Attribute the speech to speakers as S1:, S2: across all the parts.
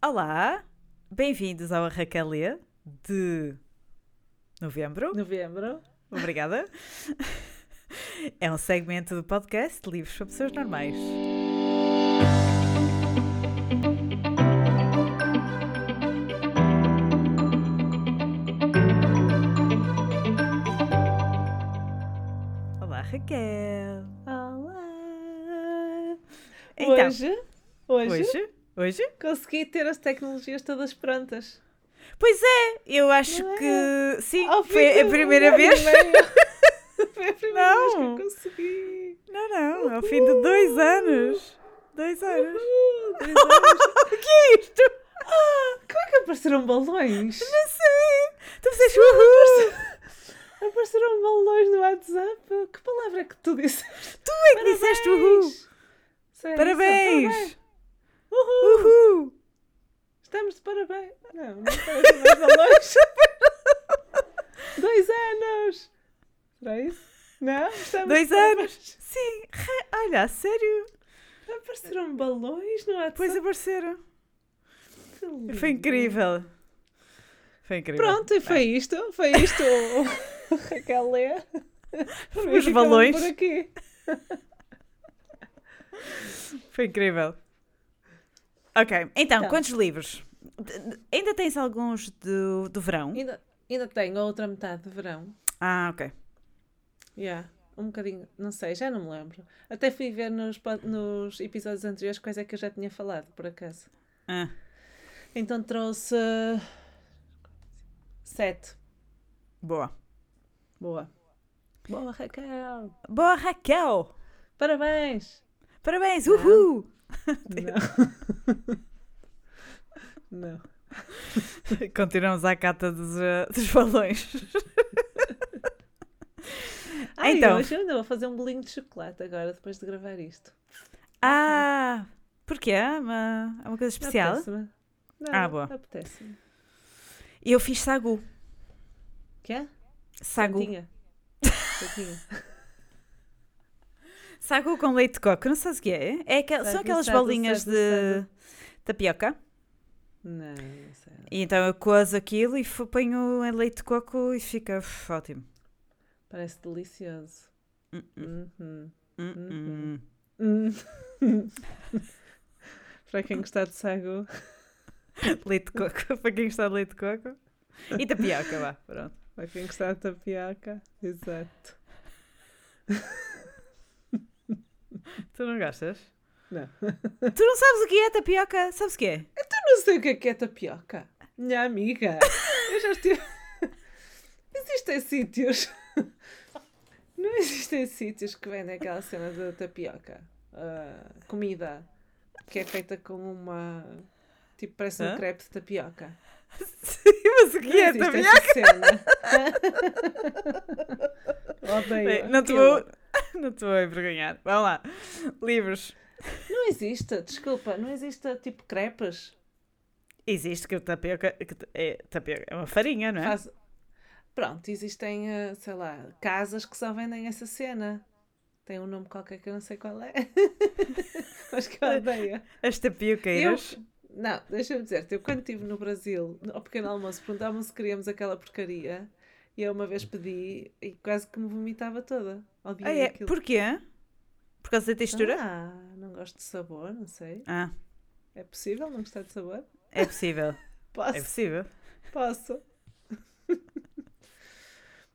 S1: Olá, bem-vindos ao Arraquelê de novembro.
S2: Novembro.
S1: Obrigada. É um segmento do podcast livros para pessoas normais. Olá, Raquel.
S2: Olá.
S1: Então,
S2: hoje, hoje,
S1: Hoje? Hoje?
S2: consegui ter as tecnologias todas prontas.
S1: Pois é, eu acho
S2: Não é?
S1: que sim,
S2: fim
S1: foi a primeira vez.
S2: Foi a primeira vez que
S1: Não.
S2: eu consegui.
S1: Não, não, ao fim de dois anos. Dois anos.
S2: Uhul, dois anos.
S1: o que é isto?
S2: Como é que apareceram balões?
S1: Não sei. Tu fizeste uhul.
S2: Apareceram balões no WhatsApp. Que palavra é que tu disseste?
S1: Tu é que disseste uhul.
S2: Sério,
S1: Parabéns.
S2: Uhul.
S1: Uhul.
S2: Estamos de parabéns. Não, não aparecem mais balões. Dois anos. Será isso? Não? Estamos
S1: Dois anos. Sim. Olha, a sério.
S2: Apareceram balões no WhatsApp.
S1: Depois apareceram. Foi incrível. Foi incrível.
S2: Pronto, e foi isto. Foi isto. o Raquel lê.
S1: Os balões.
S2: Por aqui.
S1: Foi incrível. Ok, então,
S2: Então.
S1: quantos livros? Ainda tens alguns do, do verão?
S2: Ainda, ainda tenho a outra metade de verão.
S1: Ah, ok.
S2: Yeah. Um bocadinho, não sei, já não me lembro. Até fui ver nos, nos episódios anteriores quais é que eu já tinha falado, por acaso.
S1: Ah,
S2: Então trouxe sete.
S1: boa.
S2: Boa. Boa, Raquel.
S1: Boa, Raquel.
S2: Parabéns.
S1: Parabéns,
S2: Não.
S1: uhul.
S2: Não. não.
S1: Continuamos à cata dos, eh, dos balões.
S2: Ai,
S1: Então.
S2: hoje eu ainda vou fazer um bolinho de chocolate agora, depois de gravar isto.
S1: Ah, porquê? É uma, é uma coisa especial?
S2: Apetece-me. Não,
S1: Ah, boa.
S2: Apetece-me.
S1: Eu fiz sagu.
S2: Quê?
S1: Sagu.
S2: Santinha. Santinha.
S1: Sagu com leite de coco, não sabes o que é? é aquel- são aquelas bolinhas de tapioca.
S2: Não, não sei.
S1: E então eu cozo aquilo e ponho em leite de coco e fica uf, ótimo.
S2: Parece delicioso.
S1: Hum, hum,
S2: Uhum.
S1: hum, hum.
S2: Hum. Para quem gostar de sagu.
S1: Leite de coco, para quem gostar de leite de coco. E tapioca, vá, pronto.
S2: Para quem gostar de tapioca. Exato.
S1: Tu não gostas?
S2: Não.
S1: Tu não sabes o que é tapioca? Sabes o que é?
S2: Eu não sei o que é que é tapioca. Minha amiga. Eu já estive. Existem sítios. Não existem sítios que vendem aquela cena de tapioca. Ah, comida que é feita com uma. Tipo, parece um
S1: Hã?
S2: crepe de tapioca.
S1: Sim, mas o que
S2: Não
S1: é tapioca?
S2: essa cena. Odeio.
S1: Bem, não te vou, não te vou envergonhar. Vamos lá. Livros.
S2: Não existe, desculpa, não existe tipo crepes.
S1: Existe que o tapioca, que é, tapioca é uma farinha, não é?
S2: Faz- Pronto, existem, eh, sei lá, casas que só vendem essa cena. Tem um nome qualquer que eu não sei qual é. Mas que eu odeio.
S1: As
S2: Eu,
S1: tapioqueiras.
S2: não, deixa-me dizer-te, eu quando estive no Brasil, ao pequeno almoço, perguntavam se queríamos aquela porcaria. E eu uma vez pedi e quase que me vomitava toda. Odiei
S1: Ah, é?
S2: aquilo.
S1: Porquê? Por causa da textura?
S2: Ah, não gosto de sabor, não sei.
S1: Ah,
S2: É possível não gostar de sabor?
S1: é possível.
S2: Posso.
S1: É possível.
S2: Posso.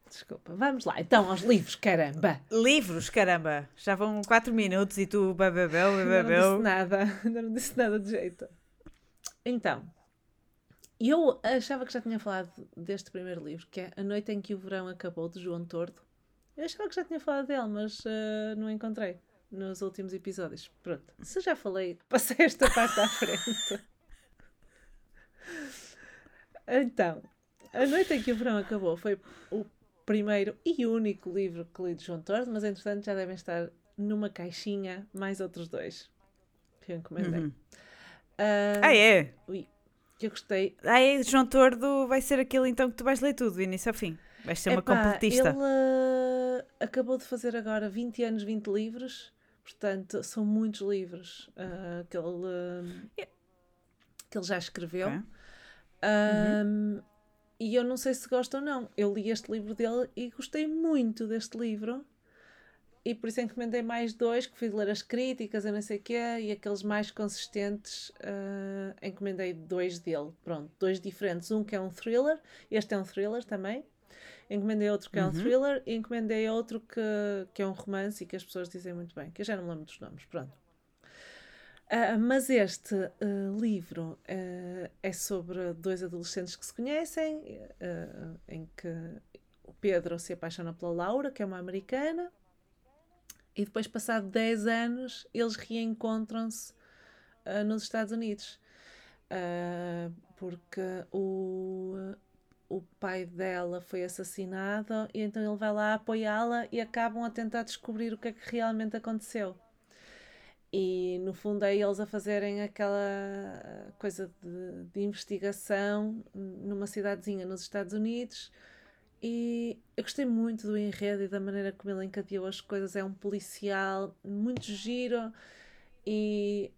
S2: Desculpa, vamos lá. Então, aos livros, caramba.
S1: Livros, caramba. Já vão 4 minutos e tu bebebeu,
S2: Ainda não disse nada. Ainda não disse nada de jeito. Então, eu achava que já tinha falado deste primeiro livro, que é A Noite em que o Verão Acabou, de João Tordo. Eu achava que já tinha falado dele, mas eh, não encontrei nos últimos episódios. Pronto. Se já falei, passei esta parte à frente. Então, A Noite em que o Verão Acabou foi o primeiro e único livro que li de João Tordo, mas entretanto já devem estar numa caixinha mais outros dois que eu encomendei.
S1: Uhum.
S2: Ah,
S1: Ah, é?
S2: ui, que eu gostei.
S1: Ah? João Tordo vai ser aquele então que tu vais ler tudo, do início ao fim. Vais ser uma
S2: Epá,
S1: completista.
S2: Ele ah, acabou de fazer agora 20 anos, 20 livros, portanto são muitos livros. ah, que ele, ah, que ele já escreveu.
S1: Ok.
S2: Um, E eu não sei se gosto ou não. Eu li este livro dele e gostei muito deste livro. E por isso encomendei mais dois, que fui ler as críticas e não sei o quê, e aqueles mais consistentes, ah, encomendei dois dele. Pronto, dois diferentes. Um que é um thriller, este é um thriller também. Encomendei outro que é um
S1: Uhum.
S2: thriller e encomendei outro que, que é um romance e que as pessoas dizem muito bem, que eu já não me lembro dos nomes. Pronto. Ah, mas este ah, livro é sobre dois adolescentes que se conhecem, em que o Pedro se apaixona pela Laura, que é uma americana, e depois, passado 10 anos, eles reencontram-se ah, nos Estados Unidos. Ah, porque o, o pai dela foi assassinado e então ele vai lá apoiá-la e acabam a tentar descobrir o que é que realmente aconteceu. E no fundo é eles a fazerem aquela coisa de, de investigação numa cidadezinha nos Estados Unidos. E eu gostei muito do enredo e da maneira como ele encadeou as coisas. É um policial muito giro e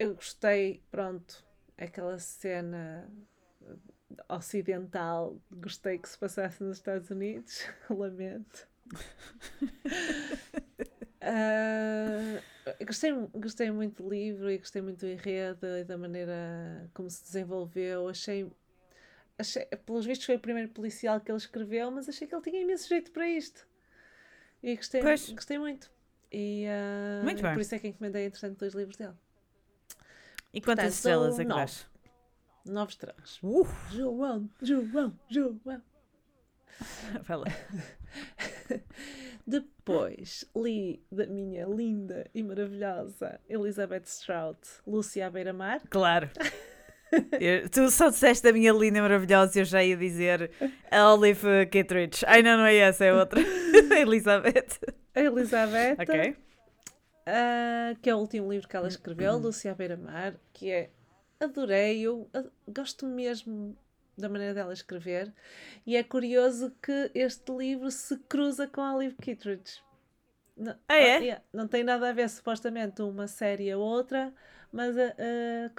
S2: eu gostei, pronto, aquela cena ocidental, gostei que se passasse nos Estados Unidos, lamento. Ah, gostei, gostei muito do livro e gostei muito do enredo e da maneira como se desenvolveu. Achei, achei, pelos vistos, foi o primeiro policial que ele escreveu, mas achei que ele tinha imenso jeito para isto. E gostei,
S1: Pois.
S2: gostei muito. E ah,
S1: Muito bem.
S2: por isso é que encomendei, entretanto, dois livros dele.
S1: E quantas
S2: Portanto,
S1: estrelas é que dás?
S2: Nove estrelas.
S1: Uh,
S2: João, João, João.
S1: vai lá.
S2: Depois li da minha linda e maravilhosa Elizabeth Strout, Lúcia à beira-mar.
S1: Claro. Eu- tu só disseste a minha linda maravilhosa e eu já ia dizer a Olive Kittredge. Ai não, não é essa, é outra. A Elizabeth.
S2: A Elizabeth,
S1: Ok.
S2: ah, que é o último livro que ela escreveu, Lúcia à beira-mar, que é. Adorei, eu gosto mesmo da maneira dela escrever. E é curioso que este livro se cruza com a Olive Kittredge. Não,
S1: Ah, é?
S2: yeah, não tem nada a ver, supostamente, uma série a outra, mas ah, ah,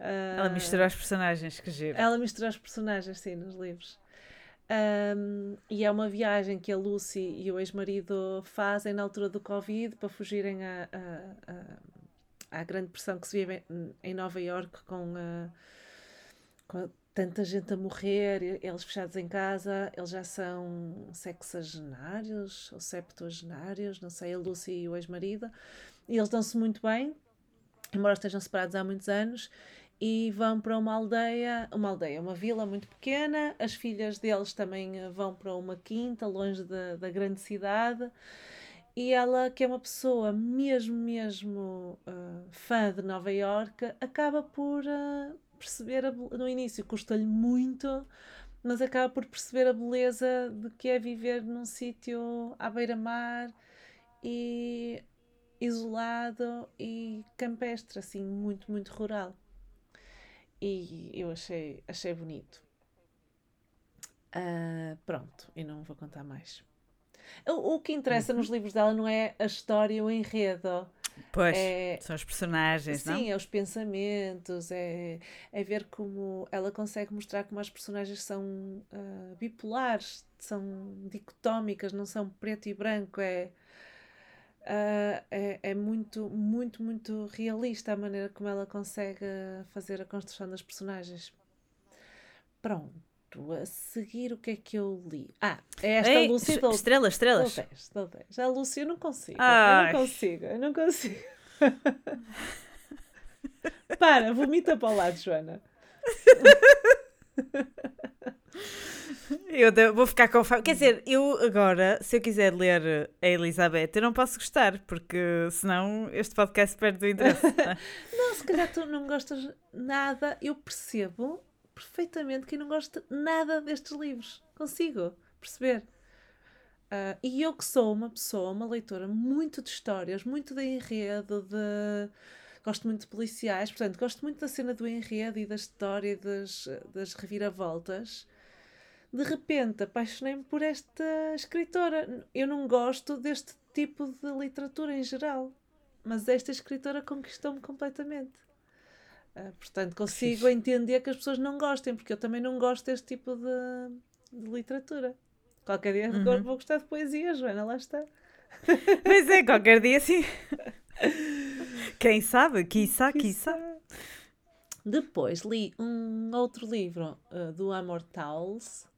S2: cruza-se.
S1: Ela mistura os personagens, que giro.
S2: ela mistura os personagens, sim, nos livros. Ahm, e é uma viagem que a Lucy e o ex-marido fazem na altura do Covid para fugirem à, à, à- à grande pressão que se vive em, em Nova Iorque com, com tanta gente a morrer, eles fechados em casa, eles já são sexagenários ou septuagenários, não sei, a Lucy e o ex-marido, e eles dão-se muito bem, embora estejam separados há muitos anos, e vão para uma aldeia, uma aldeia, uma vila muito pequena. As filhas deles também eh, vão para uma quinta, longe da, da grande cidade. E ela, que é uma pessoa mesmo, mesmo ah, fã de Nova Iorque, acaba por ah, perceber, a no início custa-lhe muito, mas acaba por perceber a beleza de que é viver num sítio à beira-mar e isolado e campestre, assim, muito, muito rural. E eu achei, achei bonito. Ah, pronto, e não vou contar mais. O, o que interessa nos livros dela não é a história, o enredo.
S1: Pois,
S2: É,
S1: são os personagens, não?
S2: sim, é os pensamentos, é, é ver como ela consegue mostrar como as personagens são ah, bipolares, são dicotómicas, não são preto e branco, é, ah, é, é muito, muito, muito realista a maneira como ela consegue fazer a construção das personagens. Pronto, a seguir o que é que eu li? Ah, é esta
S1: Ei,
S2: Lucy
S1: est- estrelas, estrelas.
S2: 10, dou 10. Já a Lúcia eu não consigo.
S1: Ai.
S2: Eu não consigo, eu não consigo. Para, vomita para o lado, Joana.
S1: Eu vou ficar com fome. Quer dizer, eu agora, se eu quiser ler a Elizabeth, eu não posso gostar, porque senão este podcast perde o interesse. não é?
S2: Se calhar tu não gostas nada. Eu percebo perfeitamente que eu não gosto nada destes livros. Consigo perceber. Ah, e eu que sou uma pessoa, uma leitora muito de histórias, muito de enredo, de... Gosto muito de policiais, portanto, gosto muito da cena do enredo e da história e das, das reviravoltas. De repente, apaixonei-me por esta escritora. Eu não gosto deste tipo de literatura em geral, mas esta escritora conquistou-me completamente. Uh, portanto, consigo entender que as pessoas não gostem, porque eu também não gosto deste tipo de, de literatura. Qualquer dia uhum. vou gostar de poesia, Joana, lá está.
S1: Pois é, qualquer dia sim. Quem sabe? Quiçá, quiçá.
S2: Depois li um outro livro uh, do Amor Towles,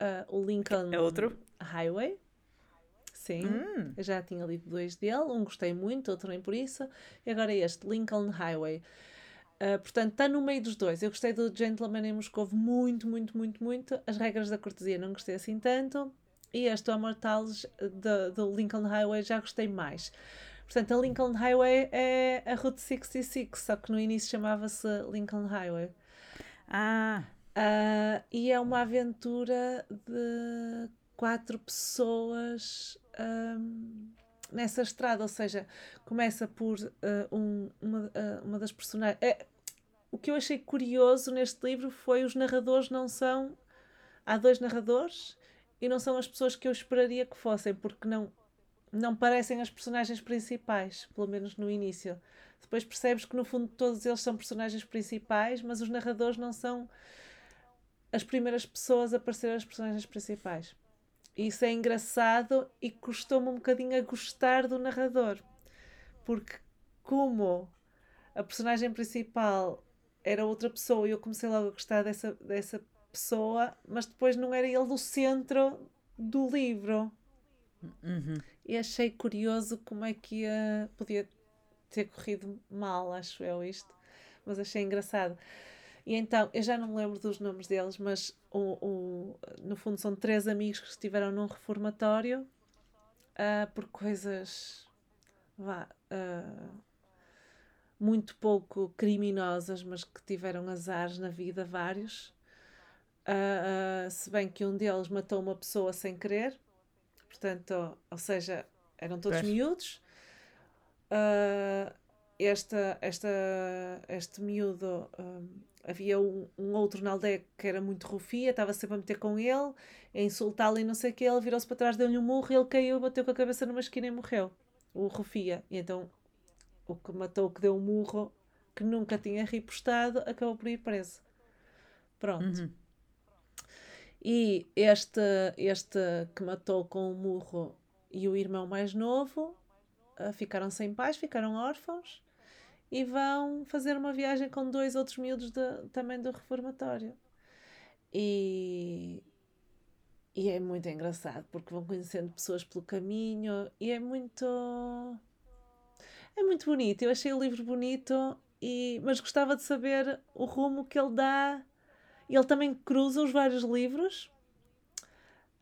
S2: uh, o Lincoln
S1: é outro?
S2: Highway. Sim, hum. já tinha lido dois dele, um gostei muito, outro nem por isso, e agora este, Lincoln Highway. Uh, portanto, está no meio dos dois. Eu gostei do Gentleman em Moscou muito, muito, muito, muito. As regras da cortesia não gostei assim tanto. E este, o Amor Tales, do Lincoln Highway, já gostei mais. Portanto, a Lincoln Highway é a Route 66, só que no início chamava-se Lincoln Highway.
S1: Ah!
S2: Uh, e é uma aventura de quatro pessoas um, nessa estrada, ou seja, começa por uh, um, uma, uh, uma das personagens. É, o que eu achei curioso neste livro foi os narradores não são. Há dois narradores e não são as pessoas que eu esperaria que fossem, porque não, não parecem as personagens principais, pelo menos no início. Depois percebes que no fundo todos eles são personagens principais, mas os narradores não são as primeiras pessoas a parecer as personagens principais. Isso é engraçado e custou-me um bocadinho a gostar do narrador. Porque, como a personagem principal era outra pessoa e eu comecei logo a gostar dessa, dessa pessoa, mas depois não era ele o centro do livro.
S1: Uhum.
S2: E achei curioso como é que ia, podia ter corrido mal, acho eu, isto. Mas achei engraçado. E então, eu já não me lembro dos nomes deles, mas o, o, no fundo são três amigos que estiveram num reformatório uh, por coisas vá, uh, muito pouco criminosas, mas que tiveram azares na vida, vários. Uh, se bem que um deles matou uma pessoa sem querer, portanto, ou seja, eram todos Parece. miúdos. esta, esta, este miúdo havia um, um, outro na aldeia que era muito rufia, estava sempre a meter com ele, a insultá-lo e não sei o que, ele virou-se para trás, deu-lhe um murro, ele caiu, bateu com a cabeça numa esquina e morreu. O rufia. E então o que matou, o que deu um murro, que nunca tinha ripostado, acabou por ir preso. Pronto. Uhum. E este, este que matou com o murro e o irmão mais novo uh, ficaram sem pais, ficaram órfãos e vão fazer uma viagem com dois outros miúdos de, também do reformatório. E, e é muito engraçado porque vão conhecendo pessoas pelo caminho e é muito. É muito bonito. Eu achei o livro bonito, e, mas gostava de saber o rumo que ele dá. Ele também cruza os vários livros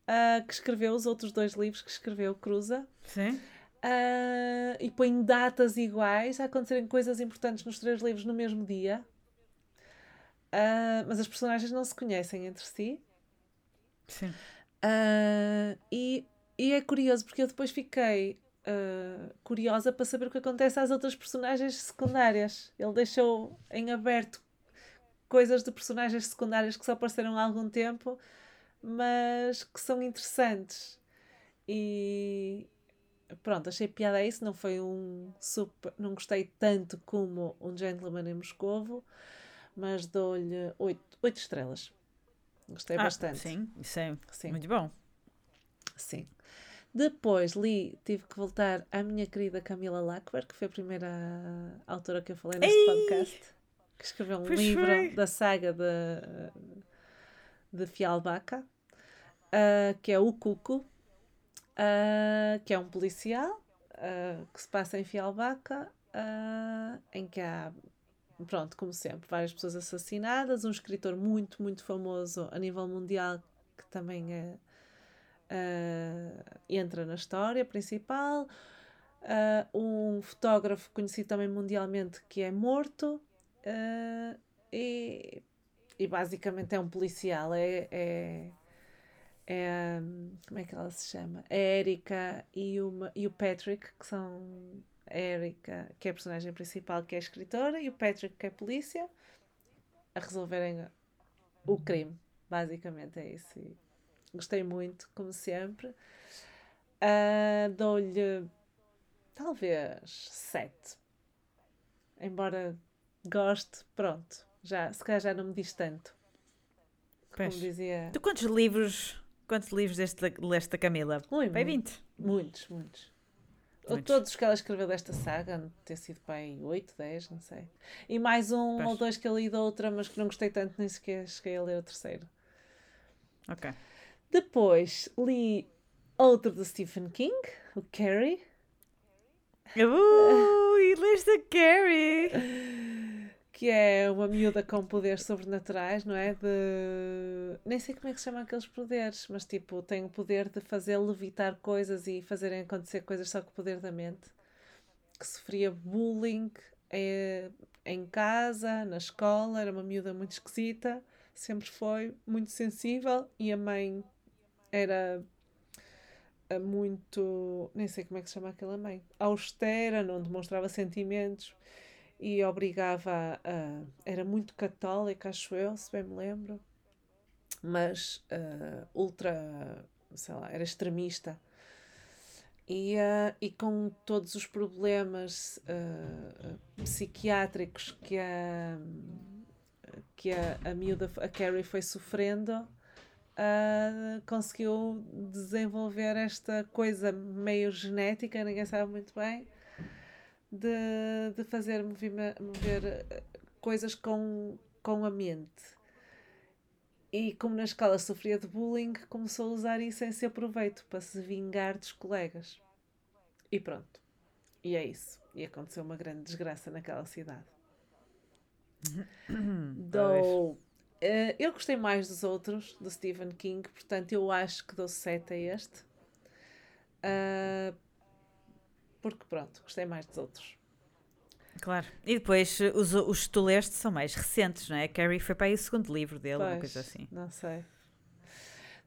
S2: uh, que escreveu, os outros dois livros que escreveu, cruza.
S1: Sim.
S2: Uh, e põe datas iguais a acontecerem coisas importantes nos três livros no mesmo dia. Uh, mas as personagens não se conhecem entre si.
S1: Sim.
S2: Uh, e, e é curioso porque eu depois fiquei curiosa para saber o que acontece às outras personagens secundárias. Ele deixou em aberto coisas de personagens secundárias que só apareceram há algum tempo, mas que são interessantes. E, pronto, achei piada a isso, não foi um super, não gostei tanto como um Gentleman em Moscovo, mas dou-lhe 8, 8 estrelas. Gostei ah, bastante.
S1: Sim, isso é sim. muito bom.
S2: Sim. Depois li, tive que voltar à minha querida Camila Lackberg, que foi a primeira autora que eu falei neste Ei! podcast, que escreveu um pois livro foi. da saga de, de Fialbaca, uh, que é O Cuco, uh, que é um policial uh, que se passa em Fialbaca, uh, em que há, pronto, como sempre, várias pessoas assassinadas, um escritor muito, muito famoso a nível mundial que também é, entra na história principal, um fotógrafo conhecido também mundialmente que é morto. e, e basicamente é um policial, é, é é, como é que ela se chama? A Erika e, uma, e o Patrick, que são a Erika, que é a personagem principal, que é a escritora, e o Patrick, que é polícia, a resolverem o crime. Basicamente é isso. E gostei muito, como sempre. Uh, Dou-lhe talvez sete. Embora gosto, pronto. Já, se calhar já não me diz tanto. Como dizia.
S1: Tu quantos livros, quantos livros deste, leste da Camila?
S2: Ui,
S1: Bem,
S2: mu-
S1: 20.
S2: Muitos, muitos. Ou
S1: Muitos.
S2: Todos que ela escreveu desta saga, ter sido pai 8, 10, não sei. E mais um
S1: Pois.
S2: ou dois que eu li da outra, mas que não gostei tanto, nem sequer cheguei a ler o terceiro.
S1: Ok.
S2: Depois li outro do Stephen King, o Carrie.
S1: Uh, e leste a Carrie.
S2: que é uma miúda com poderes sobrenaturais, não é? De. Nem sei como é que se chamam aqueles poderes, mas tipo, tem o poder de fazer levitar coisas e fazerem acontecer coisas só com o poder da mente. Que sofria bullying eh, em casa, na escola, era uma miúda muito esquisita, sempre foi muito sensível e a mãe era eh, muito. Nem sei como é que se chama aquela mãe. Austera, não demonstrava sentimentos e obrigava a. Era muito católica, acho eu, se bem me lembro, mas ah, ultra. sei lá, era extremista. E, ah, e com todos os problemas ah, psiquiátricos que a, que a, a miúda, a Carrie foi sofrendo, ah, conseguiu desenvolver esta coisa meio genética, ninguém sabe muito bem, de, de fazer mover eh, coisas com, com a mente. E como na escola sofria de bullying, começou a usar isso em seu proveito para se vingar dos colegas. E pronto. E é isso. E aconteceu uma grande desgraça naquela cidade. Dou. eh, eu gostei mais dos outros, do Stephen King, portanto eu acho que dou 7 a este. Ah, porque pronto, gostei mais dos outros.
S1: Claro. E depois eh, os, os que tu leste são mais recentes, não é? Carrie foi para aí o segundo livro dele, uma
S2: Pois,
S1: coisa assim.
S2: Não sei.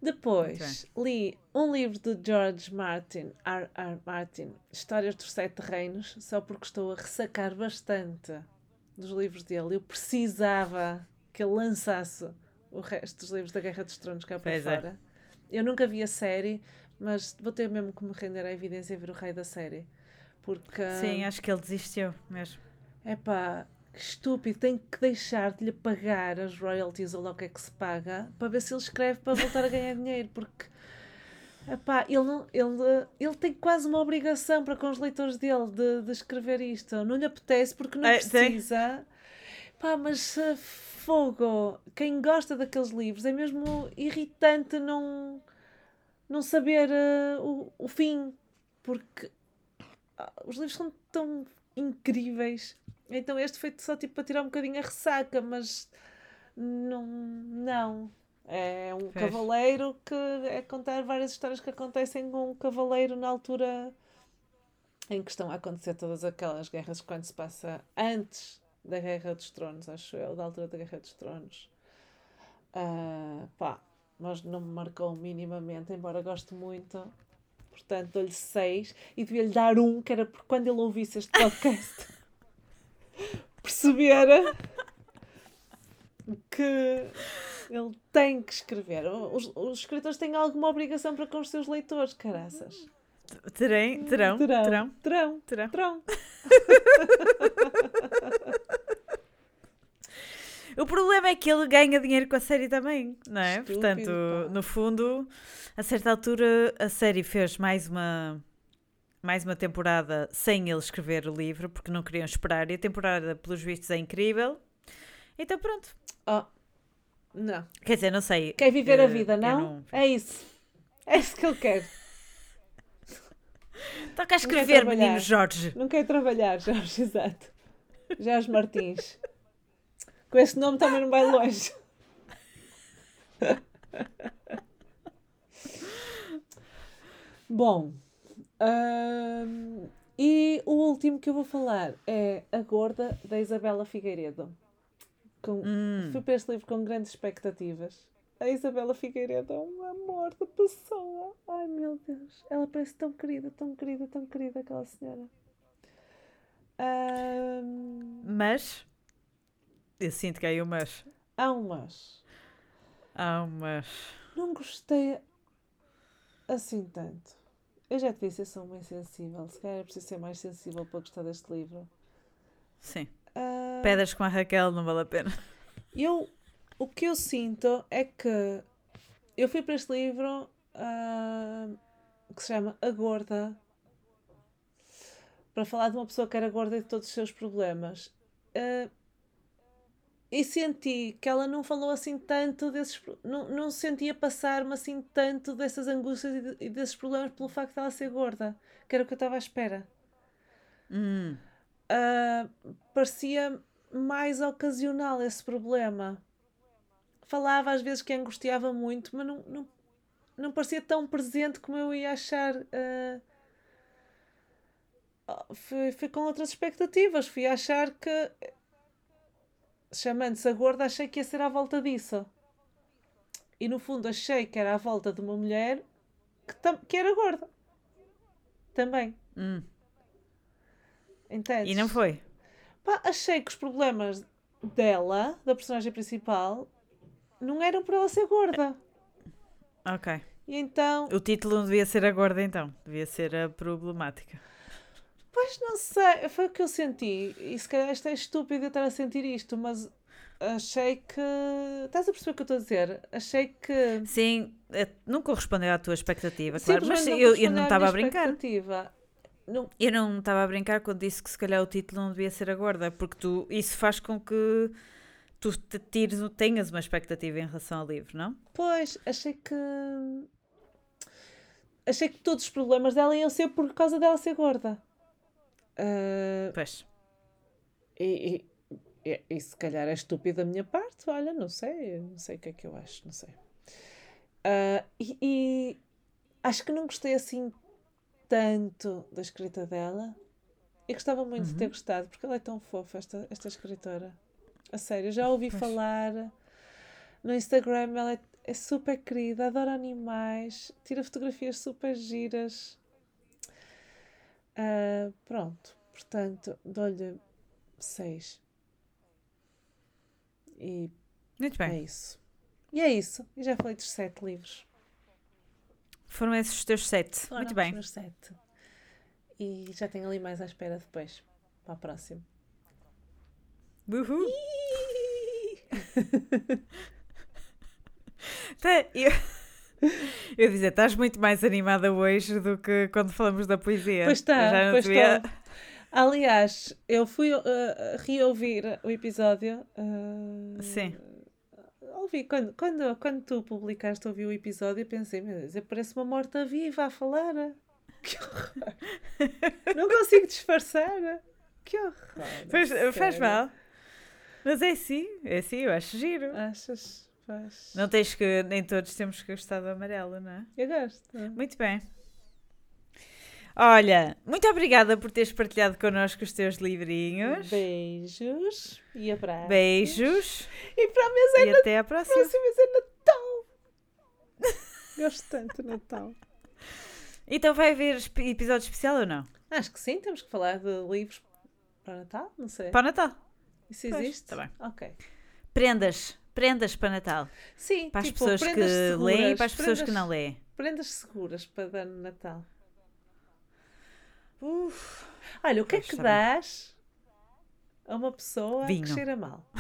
S2: Depois li um livro de George Martin, R. R. Martin, Histórias dos Sete Reinos, só porque estou a ressacar bastante dos livros dele. Eu precisava que ele lançasse o resto dos livros da Guerra dos Tronos cá para
S1: é.
S2: fora. Eu nunca vi a série, mas vou ter mesmo que me render à evidência e ver o rei da série. Porque.
S1: Sim, acho que ele desistiu mesmo.
S2: Epá, que estúpido, tem que deixar de lhe pagar as royalties ou lá o que é que se paga para ver se ele escreve para voltar a ganhar dinheiro, porque epá, ele, não, ele, ele tem quase uma obrigação para com os leitores dele de, de escrever isto. Não lhe apetece porque não
S1: É, tem.
S2: precisa. Pá, mas ah, fogo, quem gosta daqueles livros é mesmo irritante não, não saber ah, o, o fim, porque ah, os livros são tão incríveis. Então este foi só tipo para tirar um bocadinho a ressaca, mas não. não. É um
S1: Pois.
S2: cavaleiro que é contar várias histórias que acontecem com um cavaleiro na altura em que estão a acontecer todas aquelas guerras quando se passa antes da Guerra dos Tronos, acho eu, da altura da Guerra dos Tronos. Ah, pá, mas não me marcou minimamente, embora goste muito. Portanto, dou-lhe 6 e devia-lhe dar um, que era porque quando ele ouvisse este podcast perceber que ele tem que escrever. Os, os escritores têm alguma obrigação para com os seus leitores, caraças.
S1: Terem, terão,
S2: Terão.
S1: terão,
S2: Terão.
S1: terão.
S2: Terão.
S1: O problema é que ele ganha dinheiro com a série também, não é?
S2: Estúpido,
S1: Portanto,
S2: pá.
S1: no fundo, a certa altura a série fez mais uma mais uma temporada sem ele escrever o livro, porque não queriam esperar, e a temporada, pelos vistos, é incrível. Então pronto.
S2: Oh, não.
S1: Quer dizer, não sei.
S2: Quer viver a
S1: eh,
S2: vida,
S1: eu
S2: não? É isso. É isso que ele quer.
S1: Toca a escrever, menino Jorge.
S2: Não quer trabalhar, Jorge, exato. Jorge Martins. Com esse nome também não vai longe. Bom, hum, e o último que eu vou falar é A Gorda, da Isabela Figueiredo. Com,
S1: Hum.
S2: Fui para este livro com grandes expectativas. A Isabela Figueiredo é um amor de pessoa. Ai meu Deus, ela parece tão querida, tão querida, tão querida, aquela senhora. Hum,
S1: Mas eu sinto que há aí um mas.
S2: há um mas.
S1: Há um mas.
S2: Não gostei assim tanto. Eu já te disse, eu sou muito sensível. Se calhar é preciso ser mais sensível para gostar deste livro.
S1: Sim.
S2: ah,
S1: Pedras com a Raquel não vale a pena.
S2: eu, o que eu sinto é que eu fui para este livro ah, que se chama A Gorda para falar de uma pessoa que era gorda e de todos os seus problemas. Ah, e senti que ela não falou assim tanto desses. Não, não sentia passar-me assim tanto dessas angústias e, de- desses problemas pelo facto de ela ser gorda, que era o que eu estava à espera.
S1: Hum.
S2: Ah, parecia mais ocasional esse problema. Falava às vezes que angustiava muito, mas não, não, não parecia tão presente como eu ia achar. ah. Ah, fui, fui com outras expectativas. Fui achar que, chamando-se a gorda, achei que ia ser à volta disso. E no fundo achei que era à volta de uma mulher que, que era gorda. Também.
S1: Hum.
S2: Entendes?
S1: E não foi?
S2: Pá, achei que os problemas dela, da personagem principal, não eram por ela ser gorda.
S1: Ok.
S2: E então,
S1: O título não devia ser a gorda então. Devia ser a problemática.
S2: Pois não sei, foi o que eu senti. E se calhar isto é estúpido eu estar a sentir isto, mas achei que. Estás a perceber o que eu estou a dizer? Achei que.
S1: Sim, eh, não correspondeu à tua expectativa, claro. Mas
S2: simplesmente
S1: eu, eu não estava a brincar.
S2: Não,
S1: Eu não estava a brincar quando disse que se calhar o título não devia ser a gorda, porque tu, isso faz com que tu te tires, tenhas uma expectativa em relação ao livro, não?
S2: pois, achei que. Achei que todos os problemas dela iam ser por causa dela ser gorda. Ah,
S1: Pois.
S2: E, e, e, e se calhar é estúpido da minha parte, olha, não sei, não sei o que é que eu acho, não sei. Ah, e, acho que não gostei assim tanto da escrita dela. E gostava muito de ter gostado, porque ela é tão fofa, esta, esta escritora. A sério, já ouvi falar no Instagram, ela é, é super querida, adora animais, tira fotografias super giras. Ah, pronto, portanto, dou-lhe seis. E
S1: Muito
S2: é
S1: bem.
S2: isso. E é isso. E já falei dos sete livros.
S1: Foram esses os teus sete.
S2: Foram
S1: Muito
S2: os
S1: bem.
S2: meus sete. E já tenho ali mais à espera depois. Para a próxima.
S1: Uhul. Tá, eu... eu ia dizer, estás muito mais animada hoje do que quando falamos da poesia.
S2: Pois está, pois
S1: te via-
S2: está. Aliás, eu fui uh, reouvir o episódio. uh,
S1: Sim.
S2: Ouvi, quando, quando, quando tu publicaste, ouvi o episódio e pensei, meu Deus, eu pareço uma morta-viva a falar. Que horror! Não consigo disfarçar. Que horror!
S1: Faz
S2: sério.
S1: mal. Mas é assim, é assim, eu acho giro.
S2: Achas? Faz.
S1: Não tens que, nem todos temos que gostar do amarelo, não é?
S2: Eu gosto.
S1: Muito bem. Olha, muito obrigada por teres partilhado connosco os teus livrinhos.
S2: Beijos e abraços.
S1: Beijos
S2: E para a mesa
S1: e até à próxima.
S2: próxima é Natal. Gosto tanto de Natal.
S1: Então vai haver episódio especial ou não?
S2: Acho que sim, temos que falar de livros para Natal, não sei.
S1: Para o Natal.
S2: Isso
S1: Pois,
S2: existe?
S1: tá bem.
S2: Ok.
S1: Prendas. Prendas para Natal.
S2: Sim,
S1: Para as
S2: tipo,
S1: pessoas que
S2: seguras,
S1: leem e para as pessoas que não leem.
S2: Prendas seguras para dar no Natal.
S1: Uf.
S2: Olha, o que é que
S1: tá bem.
S2: dás a uma pessoa
S1: Vinho.
S2: que cheira mal?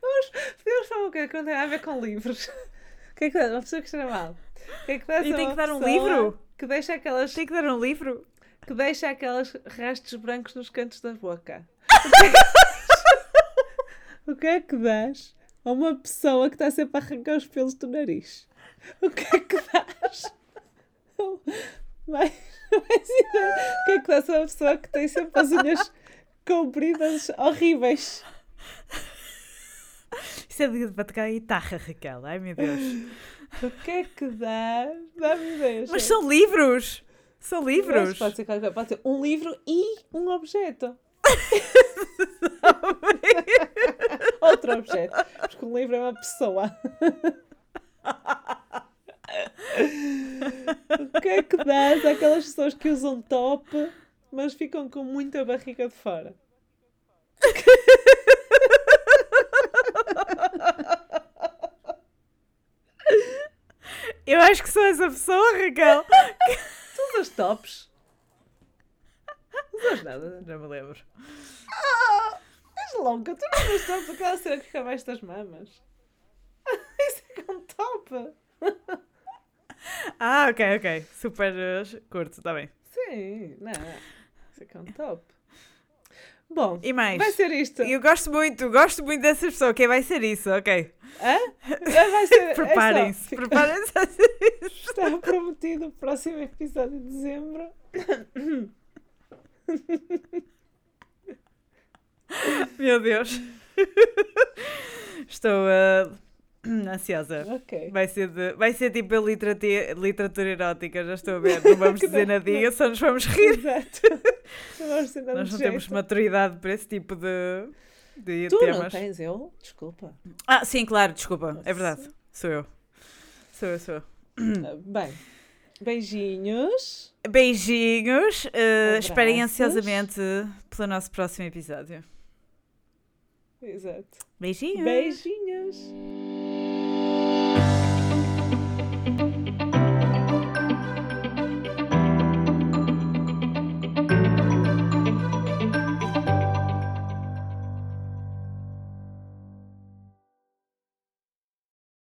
S2: Vamos, podemos falar o quê? Que não tem a ver com livros. O que é que dá? Uma pessoa que cheira mal. O que é que dás
S1: E
S2: a
S1: tem
S2: uma
S1: que dar um livro?
S2: Que deixa aquelas,
S1: Tem que dar um livro?
S2: Que deixa aquelas restos brancos nos cantos da boca. O que é que dás a uma pessoa que está sempre a arrancar os pelos do nariz? O que é que dás? Mais, mais ideia. O que é que dás a uma pessoa que tem sempre as unhas compridas horríveis?
S1: Isso é de para tocar a guitarra, Raquel. Ai meu Deus.
S2: O que é que dás? Dá-me ideias.
S1: Mas são livros! São livros!
S2: Pode ser, qualquer pode ser um livro e um objeto. Outro objeto. Porque um livro é uma pessoa. o que é que dás àquelas pessoas que usam top, mas ficam com muita barriga de fora?
S1: Eu acho que sou essa pessoa, Raquel.
S2: Usas tops? Não sabes nada.
S1: Já me lembro.
S2: Ah, és louca, tu não gostas daquela cena que fica abaixo das mamas. Isso é um top.
S1: Ah, ok, ok. Super uh, curto, está bem.
S2: Sim, não. Isso é que é um top. Bom,
S1: E mais?
S2: vai ser isto.
S1: Eu gosto muito, gosto muito dessa pessoa, ok? Vai ser isso, ok.
S2: Hã? Vai ser, é
S1: Preparem-se,
S2: fica-
S1: preparem-se a ser isso.
S2: Está prometido o próximo episódio de dezembro.
S1: Meu Deus. Estou uh, ansiosa.
S2: Ok.
S1: Vai ser, de, vai ser tipo a literatura, literatura erótica, já estou a ver. Não vamos dizer
S2: não-
S1: nadinha, só nos vamos rir.
S2: Exato. Não vamos ter nada
S1: Nós não
S2: jeito.
S1: temos maturidade para esse tipo de, de
S2: Tu não
S1: temas.
S2: tens, eu? Desculpa.
S1: Ah, sim, claro, desculpa. É
S2: Nossa.
S1: verdade. Sou eu. Sou eu, sou eu.
S2: Ah, Bem, beijinhos.
S1: Beijinhos. uh, esperem ansiosamente pelo nosso próximo episódio.
S2: Exato.
S1: Beijinhos.
S2: Beijinhos.